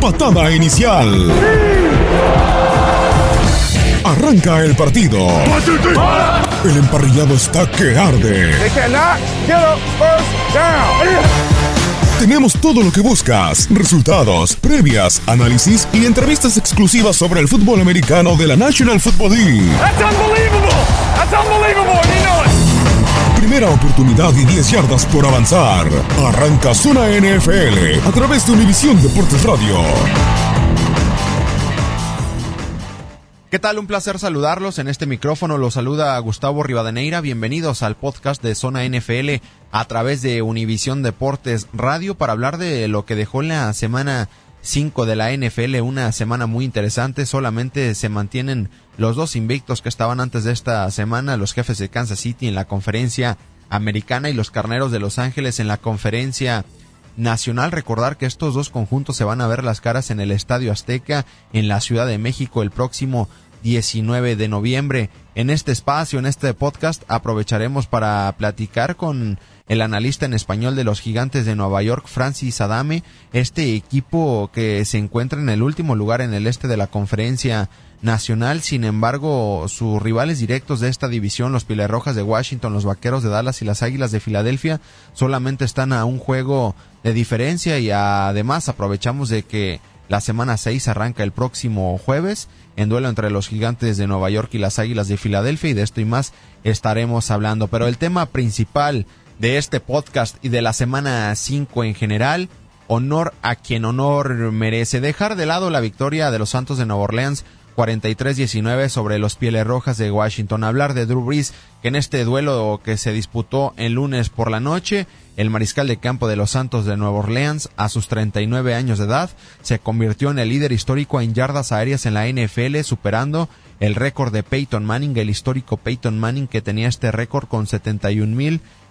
Patada inicial. Arranca el partido. El emparrillado está que arde. Tenemos todo lo que buscas, resultados, previas, análisis y entrevistas exclusivas sobre el fútbol americano de la National Football League. Primera oportunidad y 10 yardas por avanzar. Arranca Zona NFL a través de Univisión Deportes Radio. ¿Qué tal? Un placer saludarlos. En este micrófono los saluda Gustavo Rivadeneira. Bienvenidos al podcast de Zona NFL a través de Univisión Deportes Radio para hablar de lo que dejó la semana 5 de la NFL, una semana muy interesante. Solamente se mantienen los dos invictos que estaban antes de esta semana, los jefes de Kansas City en la conferencia americana y los carneros de Los Ángeles en la conferencia nacional. Recordar que estos dos conjuntos se van a ver las caras en el Estadio Azteca en la Ciudad de México el próximo 19 de noviembre. En este espacio, en este podcast, aprovecharemos para platicar con el analista en español de los gigantes de Nueva York, Francis Adame, este equipo que se encuentra en el último lugar en el este de la conferencia nacional. Sin embargo, sus rivales directos de esta división, los Rojas de Washington, los Vaqueros de Dallas y las Águilas de Filadelfia, solamente están a un juego de diferencia y además aprovechamos de que la semana 6 arranca el próximo jueves en duelo entre los gigantes de Nueva York y las Águilas de Filadelfia y de esto y más estaremos hablando. Pero el tema principal de este podcast y de la semana 5 en general, honor a quien honor merece. Dejar de lado la victoria de los Santos de Nueva Orleans 43-19 sobre los Pieles Rojas de Washington. Hablar de Drew Brees, que en este duelo que se disputó el lunes por la noche, el mariscal de campo de los Santos de Nueva Orleans, a sus 39 años de edad, se convirtió en el líder histórico en yardas aéreas en la NFL, superando el récord de Peyton Manning, el histórico Peyton Manning que tenía este récord con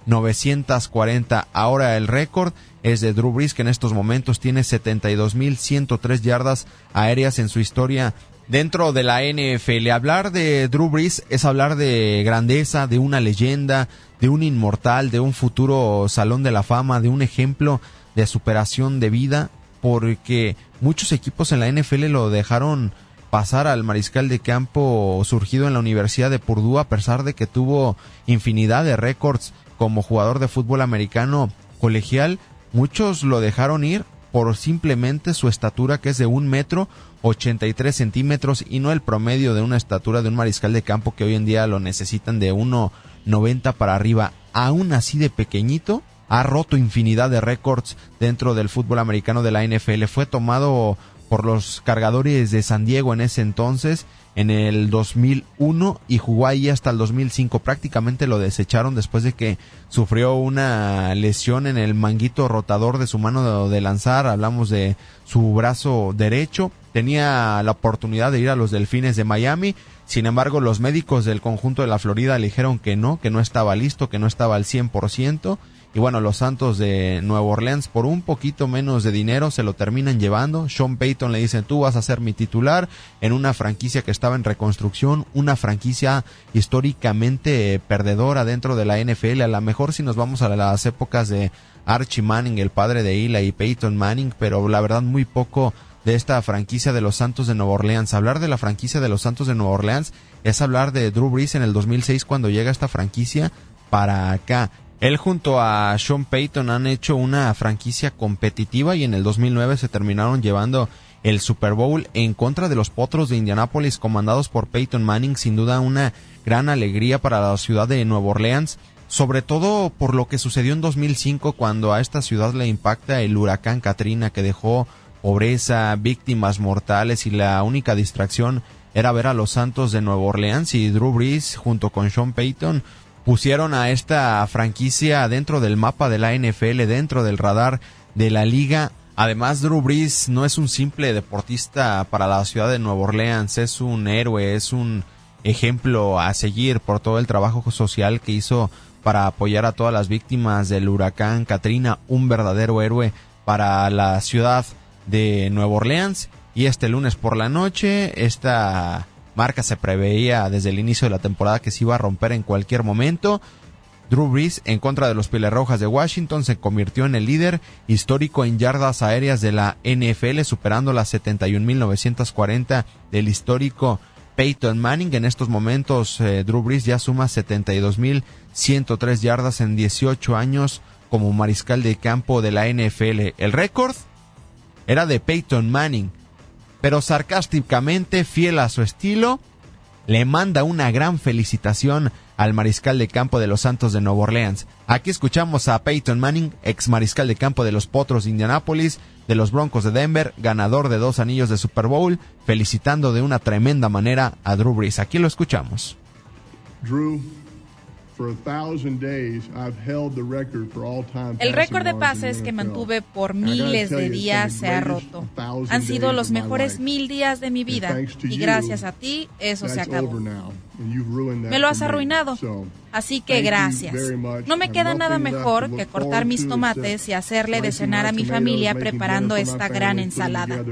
71.940. Ahora el récord es de Drew Brees, que en estos momentos tiene 72.103 yardas aéreas en su historia dentro de la NFL. Hablar de Drew Brees es hablar de grandeza, de una leyenda, de un inmortal, de un futuro salón de la fama, de un ejemplo de superación de vida, porque muchos equipos en la NFL lo dejaron pasar al mariscal de campo surgido en la Universidad de Purdue a pesar de que tuvo infinidad de récords como jugador de fútbol americano colegial, muchos lo dejaron ir por simplemente su estatura que es de un metro 83 centímetros y no el promedio de una estatura de un mariscal de campo que hoy en día lo necesitan de 1,90 para arriba. Aún así de pequeñito, ha roto infinidad de récords dentro del fútbol americano de la NFL. Fue tomado por los cargadores de San Diego en ese entonces en el 2001 y jugó ahí hasta el 2005. Prácticamente lo desecharon después de que sufrió una lesión en el manguito rotador de su mano de lanzar. Hablamos de su brazo derecho. Tenía la oportunidad de ir a los Delfines de Miami. Sin embargo, los médicos del conjunto de la Florida le dijeron que no, que no estaba listo, que no estaba al 100%. Y bueno, los Santos de Nueva Orleans por un poquito menos de dinero se lo terminan llevando. Sean Payton le dice, tú vas a ser mi titular en una franquicia que estaba en reconstrucción, una franquicia históricamente perdedora dentro de la NFL. A lo mejor si nos vamos a las épocas de Archie Manning, el padre de Eli y Peyton Manning, pero la verdad muy poco de esta franquicia de los Santos de Nueva Orleans. Hablar de la franquicia de los Santos de Nueva Orleans es hablar de Drew Brees en el 2006 cuando llega esta franquicia para acá. Él junto a Sean Payton han hecho una franquicia competitiva y en el 2009 se terminaron llevando el Super Bowl en contra de los Potros de Indianápolis comandados por Peyton Manning, sin duda una gran alegría para la ciudad de Nueva Orleans, sobre todo por lo que sucedió en 2005 cuando a esta ciudad le impacta el huracán Katrina que dejó pobreza, víctimas mortales y la única distracción era ver a los Santos de Nueva Orleans y Drew Brees junto con Sean Payton pusieron a esta franquicia dentro del mapa de la NFL, dentro del radar de la liga. Además, Drew Brees no es un simple deportista para la ciudad de Nueva Orleans, es un héroe, es un ejemplo a seguir por todo el trabajo social que hizo para apoyar a todas las víctimas del huracán Katrina, un verdadero héroe para la ciudad de Nueva Orleans. Y este lunes por la noche, esta marca se preveía desde el inicio de la temporada que se iba a romper en cualquier momento. Drew Brees, en contra de los Rojas de Washington, se convirtió en el líder histórico en yardas aéreas de la NFL, superando las 71.940 del histórico Peyton Manning. En estos momentos, eh, Drew Brees ya suma 72.103 yardas en 18 años como mariscal de campo de la NFL. El récord era de Peyton Manning, pero sarcásticamente, fiel a su estilo, le manda una gran felicitación al mariscal de campo de los Santos de Nueva Orleans. Aquí escuchamos a Peyton Manning, ex mariscal de campo de los Potros de Indianápolis, de los Broncos de Denver, ganador de dos anillos de Super Bowl, felicitando de una tremenda manera a Drew Brees. Aquí lo escuchamos. Drew, el récord de pases que mantuve por miles de días se ha roto. Han sido los mejores mil días de mi vida y gracias a ti eso se acabó. Me lo has arruinado. Así que gracias. No me queda nada mejor que cortar mis tomates y hacerle de cenar a mi familia preparando esta gran ensalada.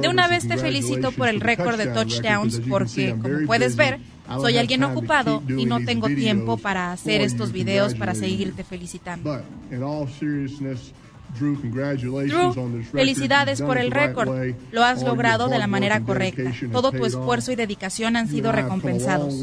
De una vez te felicito por el récord de touchdowns porque, como puedes ver, soy alguien ocupado y no tengo tiempo para hacer estos videos para seguirte felicitando. Drew, felicidades por el récord. Lo has logrado de la manera correcta. Todo tu esfuerzo y dedicación han sido recompensados.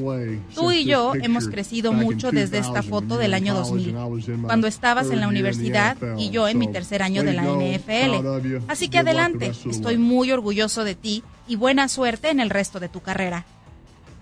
Tú y yo hemos crecido mucho desde esta foto del año 2000, cuando estabas en la universidad y yo en mi tercer año de la NFL. Así que adelante, estoy muy orgulloso de ti y buena suerte en el resto de tu carrera.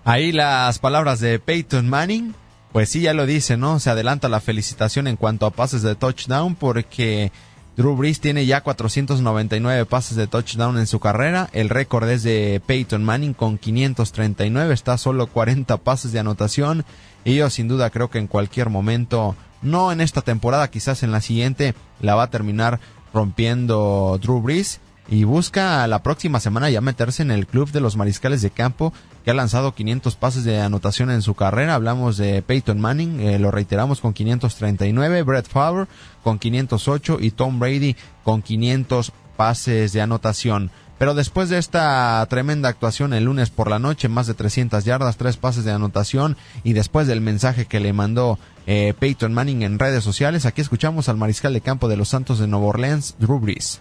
Ahí las palabras de Peyton Manning. Pues sí, ya lo dice, ¿no? Se adelanta la felicitación en cuanto a pases de touchdown porque Drew Brees tiene ya 499 pases de touchdown en su carrera. El récord es de Peyton Manning con 539. Está solo 40 pases de anotación. Y yo sin duda creo que en cualquier momento, no en esta temporada, quizás en la siguiente, la va a terminar rompiendo Drew Brees y busca la próxima semana ya meterse en el club de los mariscales de campo que ha lanzado 500 pases de anotación en su carrera. Hablamos de Peyton Manning, eh, lo reiteramos con 539, Brett Favre con 508 y Tom Brady con 500 pases de anotación. Pero después de esta tremenda actuación el lunes por la noche, más de 300 yardas, tres pases de anotación y después del mensaje que le mandó eh, Peyton Manning en redes sociales, aquí escuchamos al mariscal de campo de los Santos de Nueva Orleans, Drew Brees.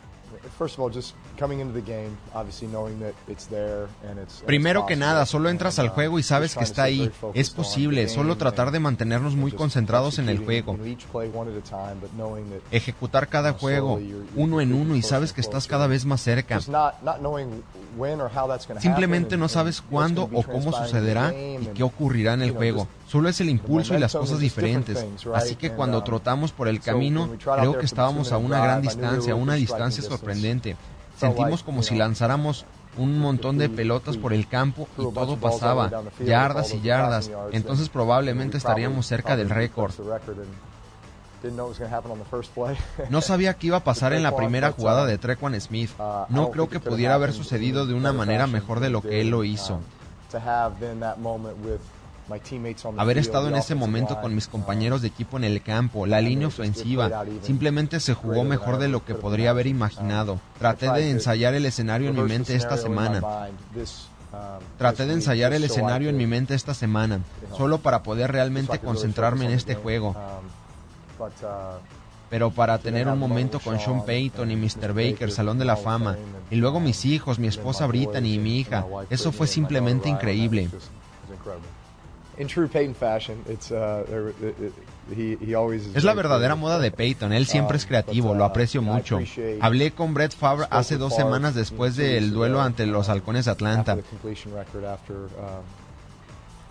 Primero que nada, solo entras al juego y sabes que está ahí. Es posible, solo tratar de mantenernos muy concentrados en el juego. Ejecutar cada juego, uno en uno, y sabes que estás cada vez más cerca. Simplemente no sabes cuándo o cómo sucederá y qué ocurrirá en el juego. Solo es el impulso y las cosas diferentes. Así que cuando trotamos por el camino, creo que estábamos a una gran distancia, a una distancia sorprendente. Sentimos como si lanzáramos un montón de pelotas por el campo y todo pasaba, yardas y yardas. Entonces probablemente estaríamos cerca del récord. No sabía qué iba a pasar en la primera jugada de Trequan Smith. No creo que pudiera haber sucedido de una manera mejor de lo que él lo hizo. Haber estado en ese momento con mis compañeros de equipo en el campo, la línea ofensiva, simplemente se jugó mejor de lo que podría haber imaginado. Traté de ensayar el escenario en mi mente esta semana. Traté de ensayar el escenario en mi mente esta semana, solo para poder realmente concentrarme en este juego. Pero para tener un momento con Sean Payton y Mr. Baker, Salón de la Fama, y luego mis hijos, mi esposa Brittany y mi hija, eso fue simplemente increíble. Es la verdadera moda de Peyton. Él siempre es um, creativo, lo uh, aprecio mucho. Hablé con Brett Favre hace dos semanas después del duelo ante los Halcones de Atlanta. Um,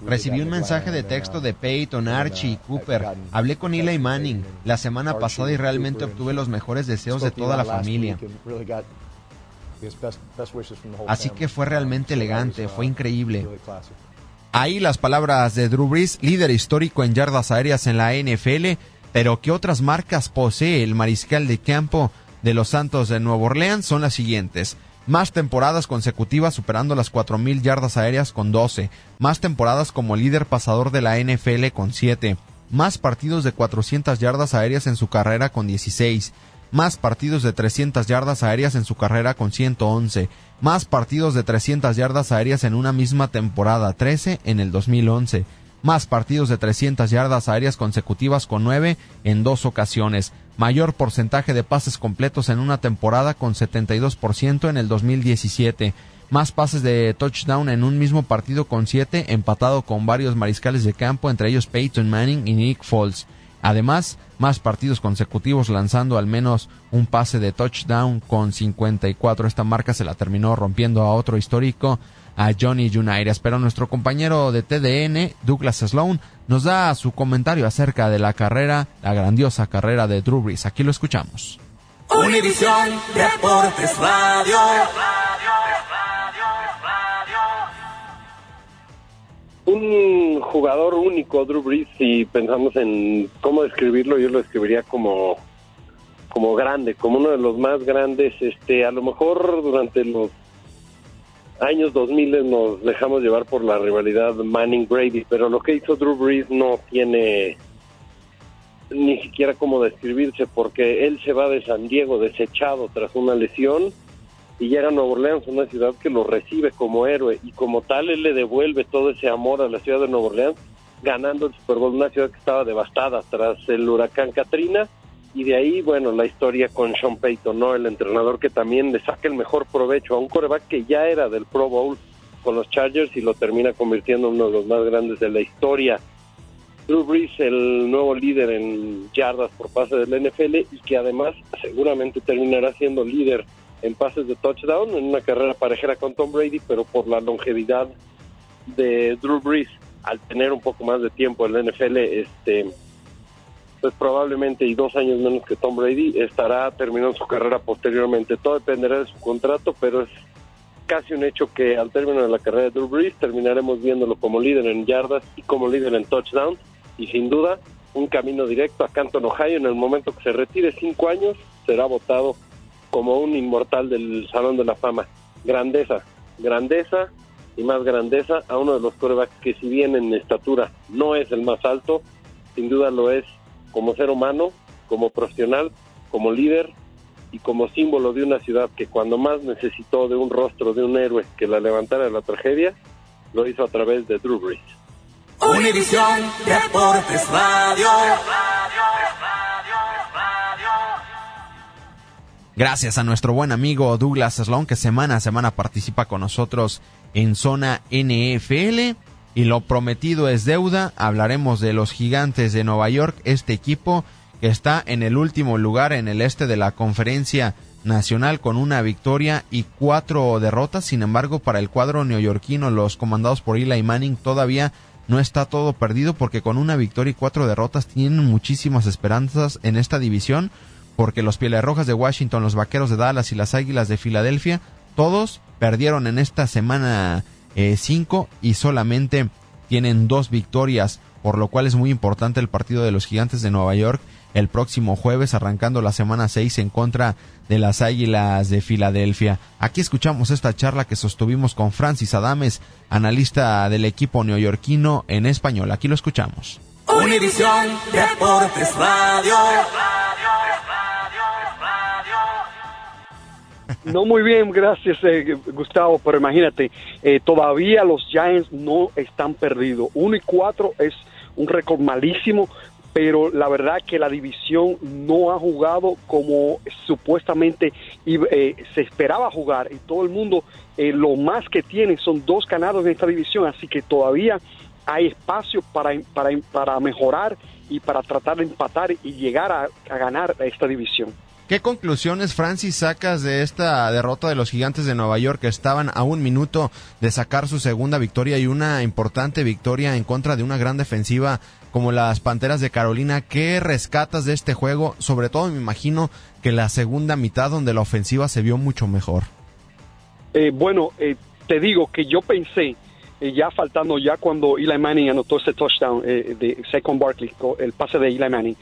Recibí un mensaje de texto de Peyton, Archie y uh, Cooper. Hablé con Eli Manning la semana pasada y realmente obtuve los mejores deseos de toda la familia. Así que fue realmente elegante, fue increíble. Ahí las palabras de Drew Brees, líder histórico en yardas aéreas en la NFL, pero ¿qué otras marcas posee el mariscal de campo de los Santos de Nueva Orleans? Son las siguientes. Más temporadas consecutivas superando las 4.000 yardas aéreas con 12. Más temporadas como líder pasador de la NFL con 7. Más partidos de 400 yardas aéreas en su carrera con 16 más partidos de 300 yardas aéreas en su carrera con 111, más partidos de 300 yardas aéreas en una misma temporada, 13 en el 2011, más partidos de 300 yardas aéreas consecutivas con 9 en dos ocasiones, mayor porcentaje de pases completos en una temporada con 72% en el 2017, más pases de touchdown en un mismo partido con 7, empatado con varios mariscales de campo, entre ellos Peyton Manning y Nick Foles. Además, más partidos consecutivos lanzando al menos un pase de touchdown con 54. Esta marca se la terminó rompiendo a otro histórico, a Johnny Unitas. Pero nuestro compañero de TDN, Douglas Sloan, nos da su comentario acerca de la carrera, la grandiosa carrera de Drew Brees. Aquí lo escuchamos. Univisión Deportes Radio. Un jugador único, Drew Brees, si pensamos en cómo describirlo, yo lo describiría como como grande, como uno de los más grandes, este, a lo mejor durante los años 2000 nos dejamos llevar por la rivalidad Manning Brady, pero lo que hizo Drew Brees no tiene ni siquiera cómo describirse porque él se va de San Diego desechado tras una lesión y llega a Nueva Orleans, una ciudad que lo recibe como héroe y como tal él le devuelve todo ese amor a la ciudad de Nueva Orleans, ganando el Super Bowl, una ciudad que estaba devastada tras el huracán Katrina y de ahí, bueno, la historia con Sean Payton, ¿no? El entrenador que también le saca el mejor provecho a un coreback que ya era del Pro Bowl con los Chargers y lo termina convirtiendo en uno de los más grandes de la historia. Drew Brees, el nuevo líder en yardas por pase del NFL y que además seguramente terminará siendo líder en pases de touchdown, en una carrera parejera con Tom Brady, pero por la longevidad de Drew Brees, al tener un poco más de tiempo en la NFL, este, pues probablemente y dos años menos que Tom Brady, estará terminando su carrera posteriormente. Todo dependerá de su contrato, pero es casi un hecho que al término de la carrera de Drew Brees terminaremos viéndolo como líder en yardas y como líder en touchdown y sin duda un camino directo a Canton, Ohio. En el momento que se retire cinco años, será votado como un inmortal del Salón de la Fama. Grandeza, grandeza y más grandeza a uno de los corebacks que si bien en estatura no es el más alto, sin duda lo es como ser humano, como profesional, como líder y como símbolo de una ciudad que cuando más necesitó de un rostro de un héroe que la levantara de la tragedia, lo hizo a través de Drew Brees. Univisión Deportes Radio. Gracias a nuestro buen amigo Douglas Sloan que semana a semana participa con nosotros en Zona NFL. Y lo prometido es deuda. Hablaremos de los gigantes de Nueva York, este equipo que está en el último lugar en el este de la conferencia nacional con una victoria y cuatro derrotas. Sin embargo, para el cuadro neoyorquino, los comandados por Eli Manning todavía no está todo perdido porque con una victoria y cuatro derrotas tienen muchísimas esperanzas en esta división porque los Pieles Rojas de Washington, los Vaqueros de Dallas y las Águilas de Filadelfia, todos perdieron en esta semana 5 eh, y solamente tienen dos victorias, por lo cual es muy importante el partido de los Gigantes de Nueva York el próximo jueves, arrancando la semana 6 en contra de las Águilas de Filadelfia. Aquí escuchamos esta charla que sostuvimos con Francis Adames, analista del equipo neoyorquino en español. Aquí lo escuchamos. Deportes Radio. No muy bien, gracias eh, Gustavo, pero imagínate, eh, todavía los Giants no están perdidos. Uno y cuatro es un récord malísimo, pero la verdad que la división no ha jugado como supuestamente eh, se esperaba jugar y todo el mundo lo más que tiene son dos ganados en esta división, así que todavía hay espacio para, para, para mejorar y para tratar de empatar y llegar a ganar esta división. ¿Qué conclusiones, Francis, sacas de esta derrota de los gigantes de Nueva York que estaban a un minuto de sacar su segunda victoria y una importante victoria en contra de una gran defensiva como las Panteras de Carolina? ¿Qué rescatas de este juego? Sobre todo me imagino que la segunda mitad donde la ofensiva se vio mucho mejor. Eh, bueno, eh, te digo que yo pensé, eh, ya faltando ya cuando Eli Manning anotó ese touchdown de Second Barkley, el pase de Eli Manning,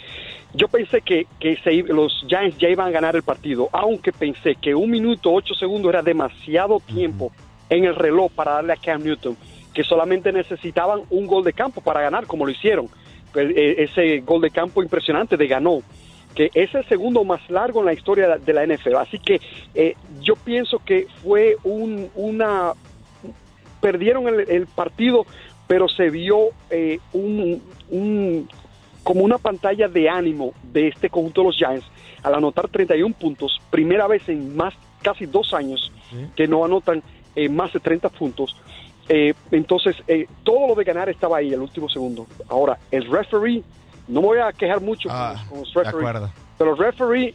yo pensé que, que los Giants ya iban a ganar el partido, aunque pensé que un minuto ocho segundos era demasiado tiempo en el reloj para darle a Cam Newton, que solamente necesitaban un gol de campo para ganar, como lo hicieron. Pues, eh, ese gol de campo impresionante de ganó, que es el segundo más largo en la historia de la NFL. Así que eh, yo pienso que fue un, una... Perdieron el, partido, pero se vio eh, un, un como una pantalla de ánimo de este conjunto de los Giants al anotar 31 puntos, primera vez en más casi dos años que no anotan eh, más de 30 puntos. Eh, entonces, eh, todo lo de ganar estaba ahí el último segundo. Ahora, el referee, no me voy a quejar mucho con, ah, los, referees, pero el referee,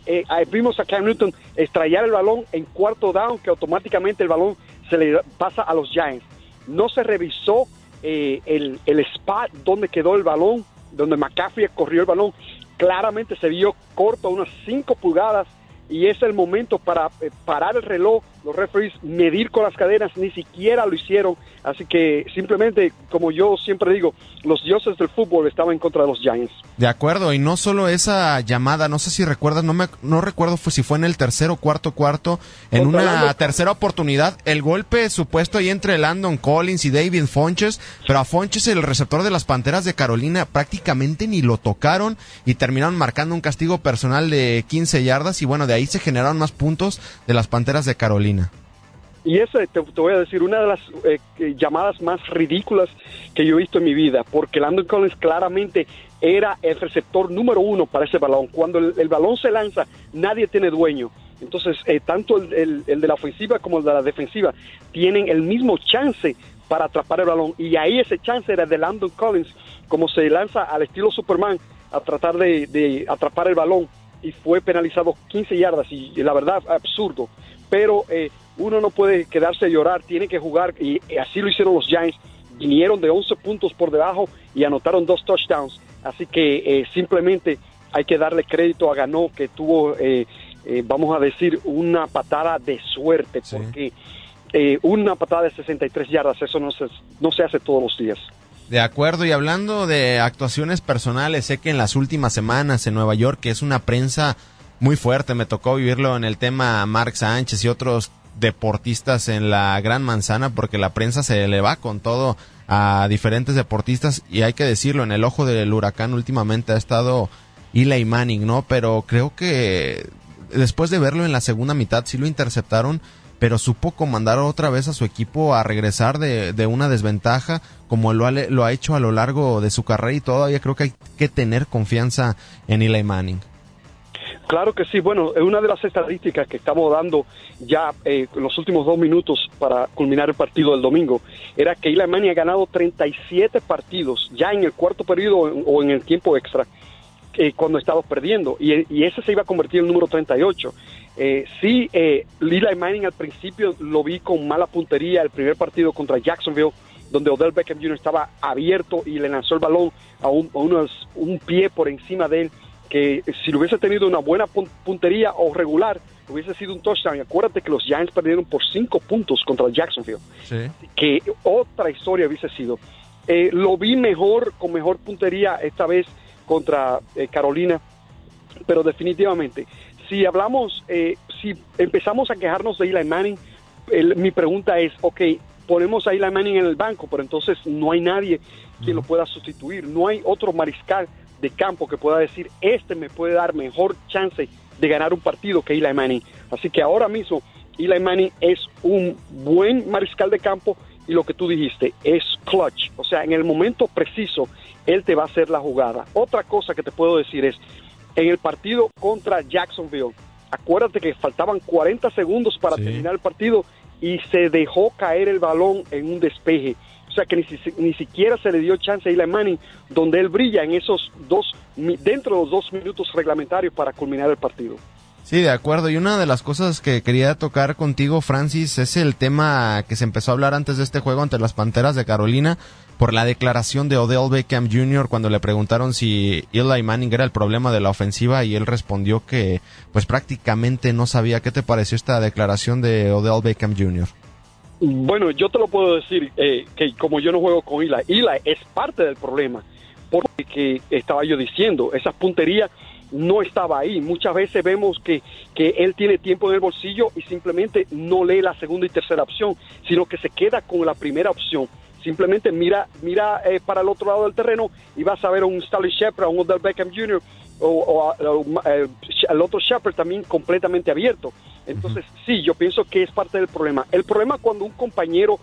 vimos a Cam Newton estrellar el balón en cuarto down, que automáticamente el balón se le pasa a los Giants. No se revisó el, el spot donde quedó el balón donde McCaffrey corrió el balón, claramente se vio corto, unas 5 pulgadas, y es el momento para eh, parar el reloj, los referees medir con las cadenas, ni siquiera lo hicieron, así que simplemente, como yo siempre digo, los dioses del fútbol estaban en contra de los Giants. De acuerdo, y no solo esa llamada, no sé si recuerdas, no me no recuerdo si fue en el tercero, cuarto, cuarto, en una tercera oportunidad, el golpe supuesto ahí entre Landon Collins y David Fonches, pero a Fonches, el receptor de las Panteras de Carolina, prácticamente ni lo tocaron y terminaron marcando un castigo personal de 15 yardas y bueno, de ahí se generaron más puntos de las Panteras de Carolina. Y esa, te, voy a decir, una de las eh, llamadas más ridículas que yo he visto en mi vida, porque Landon Collins claramente era el receptor número uno para ese balón. Cuando el, balón se lanza, nadie tiene dueño. Entonces, eh, tanto el, de la ofensiva como el de la defensiva tienen el mismo chance para atrapar el balón. Y ahí ese chance era de Landon Collins, como se lanza al estilo Superman a tratar de atrapar el balón y fue penalizado 15 yardas y, la verdad absurdo. Pero eh, uno no puede quedarse a llorar, tiene que jugar y, así lo hicieron los Giants. Vinieron de 11 puntos por debajo y anotaron dos touchdowns. Así que eh, simplemente hay que darle crédito a Ganó que tuvo, eh, vamos a decir, una patada de suerte porque una patada de 63 yardas, eso no se, no se hace todos los días. De acuerdo, y hablando de actuaciones personales, sé que en las últimas semanas en Nueva York, que es una prensa muy fuerte, me tocó vivirlo en el tema Mark Sánchez y otros deportistas en la Gran Manzana, porque la prensa se le va con todo a diferentes deportistas, y hay que decirlo, en el ojo del huracán últimamente ha estado Eli Manning, ¿no? Pero creo que después de verlo en la segunda mitad, sí lo interceptaron pero supo comandar otra vez a su equipo a regresar de, de una desventaja como lo ha, lo ha hecho a lo largo de su carrera y todavía creo que hay que tener confianza en Eli Manning. Claro que sí. Bueno, una de las estadísticas que estamos dando ya eh, en los últimos dos minutos para culminar el partido del domingo era que Eli Manning ha ganado 37 partidos ya en el cuarto periodo o en el tiempo extra eh, cuando estabas perdiendo y, ese se iba a convertir en el número 38. Eh, sí, eh, Eli Manning al principio lo vi con mala puntería el primer partido contra Jacksonville donde Odell Beckham Jr. estaba abierto y le lanzó el balón a un, unos, un pie por encima de él que si lo hubiese tenido una buena puntería o regular, hubiese sido un touchdown. Y acuérdate que los Giants perdieron por cinco puntos contra Jacksonville. Que otra historia hubiese sido. Eh, lo vi mejor, con mejor puntería esta vez contra eh, Carolina, pero definitivamente, si hablamos, eh, si empezamos a quejarnos de Eli Manning, mi pregunta es, ok, ponemos a Eli Manning en el banco, pero entonces no hay nadie que lo pueda sustituir, no hay otro mariscal de campo que pueda decir, este me puede dar mejor chance de ganar un partido que Eli Manning. Así que ahora mismo Eli Manning es un buen mariscal de campo y lo que tú dijiste es clutch. O sea, en el momento preciso, él te va a hacer la jugada. Otra cosa que te puedo decir es, en el partido contra Jacksonville, acuérdate que faltaban 40 segundos para terminar el partido y se dejó caer el balón en un despeje. O sea que ni, ni siquiera se le dio chance a Eli Manning, donde él brilla en esos dos, dentro de los dos minutos reglamentarios para culminar el partido. Sí, de acuerdo. Y una de las cosas que quería tocar contigo, Francis, es el tema que se empezó a hablar antes de este juego ante las Panteras de Carolina por la declaración de Odell Beckham Jr. cuando le preguntaron si Eli Manning era el problema de la ofensiva y él respondió que pues prácticamente no sabía. ¿Qué te pareció esta declaración de Odell Beckham Jr.? Bueno, yo te lo puedo decir eh, que como yo no juego con Eli, Eli es parte del problema, porque estaba yo diciendo, esa puntería no estaba ahí. Muchas veces vemos que, que él tiene tiempo en el bolsillo y simplemente no lee la segunda y tercera opción, sino que se queda con la primera opción. Simplemente mira, mira eh, para el otro lado del terreno y vas a ver a un Stanley Shepard, a un Odell Beckham Jr. o, el eh, otro Shepard también completamente abierto. Entonces, sí, yo pienso que es parte del problema. El problema cuando un compañero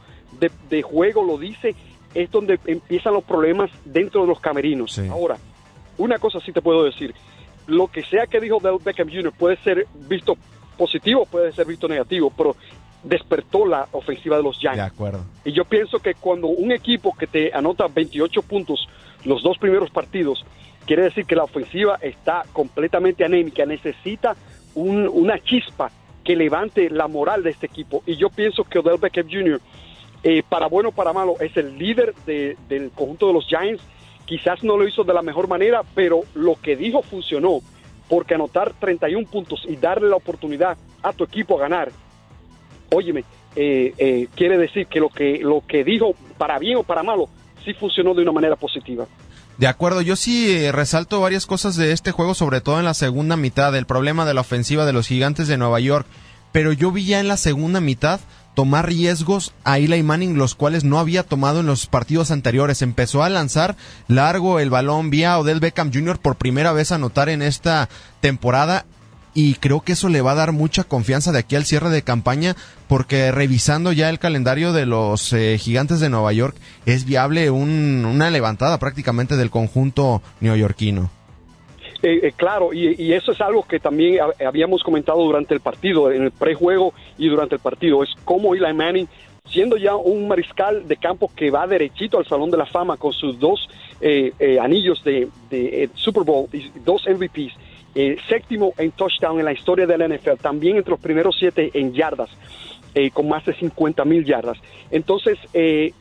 de, juego lo dice es donde empiezan los problemas dentro de los camerinos. Ahora, una cosa sí te puedo decir, lo que sea que dijo Del Beckham Jr. puede ser visto positivo, puede ser visto negativo, pero despertó la ofensiva de los Giants. De acuerdo. Y yo pienso que cuando un equipo que te anota 28 puntos los dos primeros partidos, quiere decir que la ofensiva está completamente anémica, necesita una chispa que levante la moral de este equipo. Y yo pienso que Odell Beckham Jr., eh, para bueno o para malo, es el líder del conjunto de los Giants. Quizás no lo hizo de la mejor manera, pero lo que dijo funcionó. Porque anotar 31 puntos y darle la oportunidad a tu equipo a ganar, óyeme, eh, eh, quiere decir que lo, que lo que dijo, para bien o para malo, sí funcionó de una manera positiva. De acuerdo, yo sí resalto varias cosas de este juego, sobre todo en la segunda mitad, el problema de la ofensiva de los gigantes de Nueva York. Pero yo vi ya en la segunda mitad tomar riesgos a Eli Manning, los cuales no había tomado en los partidos anteriores. Empezó a lanzar largo el balón, vía Odell Beckham Jr. por primera vez a anotar en esta temporada y creo que eso le va a dar mucha confianza de aquí al cierre de campaña porque revisando ya el calendario de los eh, gigantes de Nueva York es viable una levantada prácticamente del conjunto neoyorquino. Eh, eh, claro, y, eso es algo que también habíamos comentado durante el partido, en el prejuego y durante el partido, es cómo Eli Manning, siendo ya un mariscal de campo que va derechito al Salón de la Fama con sus dos anillos de, de Super Bowl y dos MVPs, eh, séptimo en touchdown en la historia del NFL, también entre los primeros siete en yardas, eh, con más de 50 mil yardas. Entonces, eh,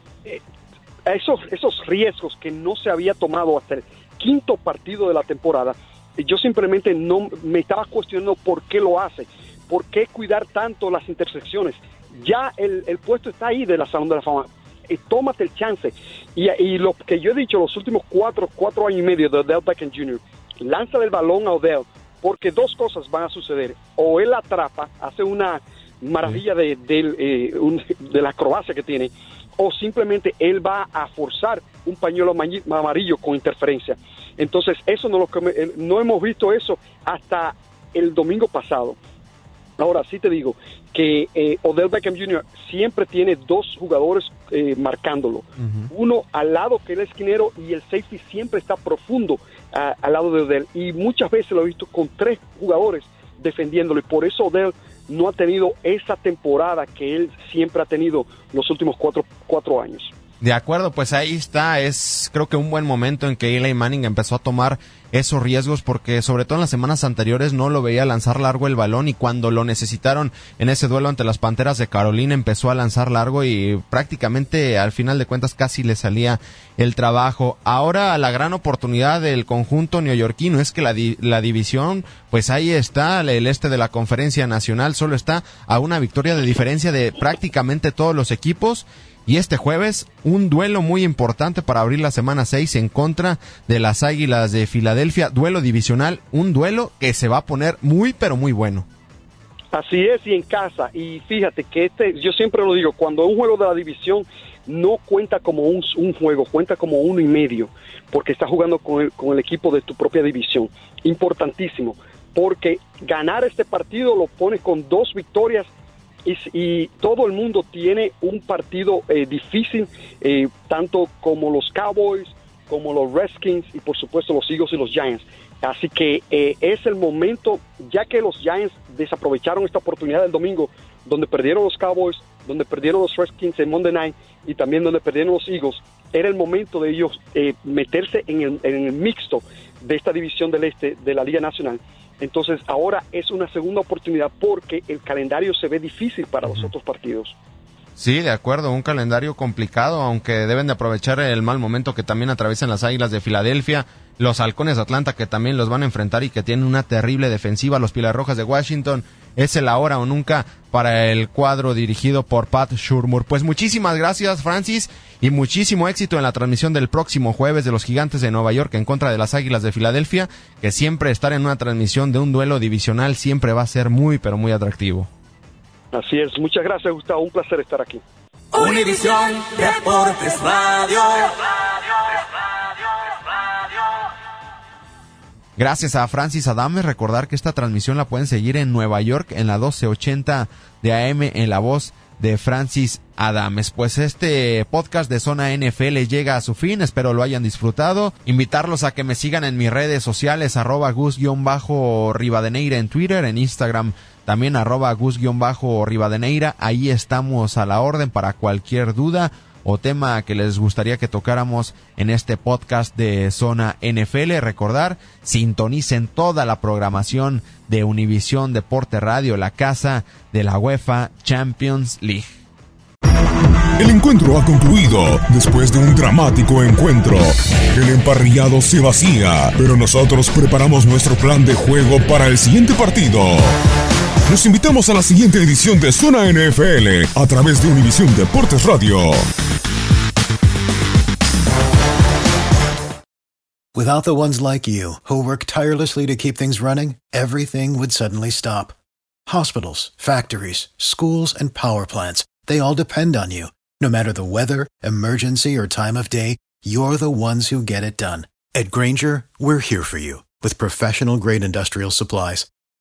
esos, esos riesgos que no se había tomado hasta el quinto partido de la temporada, yo simplemente no me estaba cuestionando por qué lo hace, por qué cuidar tanto las intersecciones. Ya el, puesto está ahí de la Salón de la Fama. Tómate el chance. Y, y, lo que yo he dicho los últimos cuatro, cuatro años y medio de Del Beckham Jr., lanza el balón a Odell, porque dos cosas van a suceder. O él atrapa, hace una maravilla de, eh, de, la acrobacia que tiene, o simplemente él va a forzar un pañuelo amarillo con interferencia. Entonces, eso no, lo eh, no hemos visto eso hasta el domingo pasado. Ahora sí te digo que eh, Odell Beckham Jr. siempre tiene dos jugadores marcándolo. Uno al lado que es el esquinero y el safety siempre está profundo al lado de Odell. Y muchas veces lo he visto con tres jugadores defendiéndolo. Y por eso Odell no ha tenido esa temporada que él siempre ha tenido los últimos cuatro, cuatro años. De acuerdo, pues ahí está. Es creo que un buen momento en que Eli Manning empezó a tomar esos riesgos porque sobre todo en las semanas anteriores no lo veía lanzar largo el balón y cuando lo necesitaron en ese duelo ante las Panteras de Carolina empezó a lanzar largo y prácticamente al final de cuentas casi le salía el trabajo. Ahora la gran oportunidad del conjunto neoyorquino es que la, la división pues ahí está, el este de la conferencia nacional solo está a una victoria de diferencia de prácticamente todos los equipos y este jueves, un duelo muy importante para abrir la semana 6 en contra de las Águilas de Filadelfia. Duelo divisional, un duelo que se va a poner muy, pero muy bueno. Así es, y en casa. Y fíjate que este, yo siempre lo digo, cuando un juego de la división no cuenta como un, juego, cuenta como uno y medio, porque estás jugando con el, con el equipo de tu propia división. Importantísimo, porque ganar este partido lo pones con dos victorias y, todo el mundo tiene un partido eh, difícil, eh, tanto como los Cowboys, como los Redskins y por supuesto los Eagles y los Giants. Así que eh, es el momento, ya que los Giants desaprovecharon esta oportunidad del domingo, donde perdieron los Cowboys, donde perdieron los Redskins en Monday Night y también donde perdieron los Eagles, era el momento de ellos meterse en el, en el mixto de esta división del este de la Liga Nacional entonces ahora es una segunda oportunidad porque el calendario se ve difícil para los otros partidos. Sí, de acuerdo, un calendario complicado, aunque deben de aprovechar el mal momento que también atraviesan las Águilas de Filadelfia, los Halcones de Atlanta que también los van a enfrentar y que tienen una terrible defensiva, los Pilar Rojas de Washington, es el ahora o nunca para el cuadro dirigido por Pat Shurmur. Pues muchísimas gracias, Francis, y muchísimo éxito en la transmisión del próximo jueves de los Gigantes de Nueva York en contra de las Águilas de Filadelfia, que siempre estar en una transmisión de un duelo divisional siempre va a ser muy, pero muy atractivo. Así es, muchas gracias Gustavo, un placer estar aquí. Univisión Deportes Radio. Gracias a Francis Adames, recordar que esta transmisión la pueden seguir en Nueva York en la 1280 de AM en la voz de Francis Adames. Pues este podcast de Zona NFL llega a su fin, espero lo hayan disfrutado. Invitarlos a que me sigan en mis redes sociales, arroba gus-rivadeneira en Twitter, en Instagram también arroba gus-rivadeneira. Ahí estamos a la orden para cualquier duda o tema que les gustaría que tocáramos en este podcast de Zona NFL. Recordar, sintonicen toda la programación de Univisión Deporte Radio, la casa de la UEFA Champions League. El encuentro ha concluido después de un dramático encuentro. El emparrillado se vacía, pero nosotros preparamos nuestro plan de juego para el siguiente partido. Los invitamos a la siguiente edición de Zona NFL a través de Univisión Deportes Radio. Without the ones like you, who work tirelessly to keep things running, everything would suddenly stop. Hospitals, factories, schools, and power plants, they all depend on you. No matter the weather, emergency, or time of day, you're the ones who get it done. At Granger, we're here for you with professional grade industrial supplies.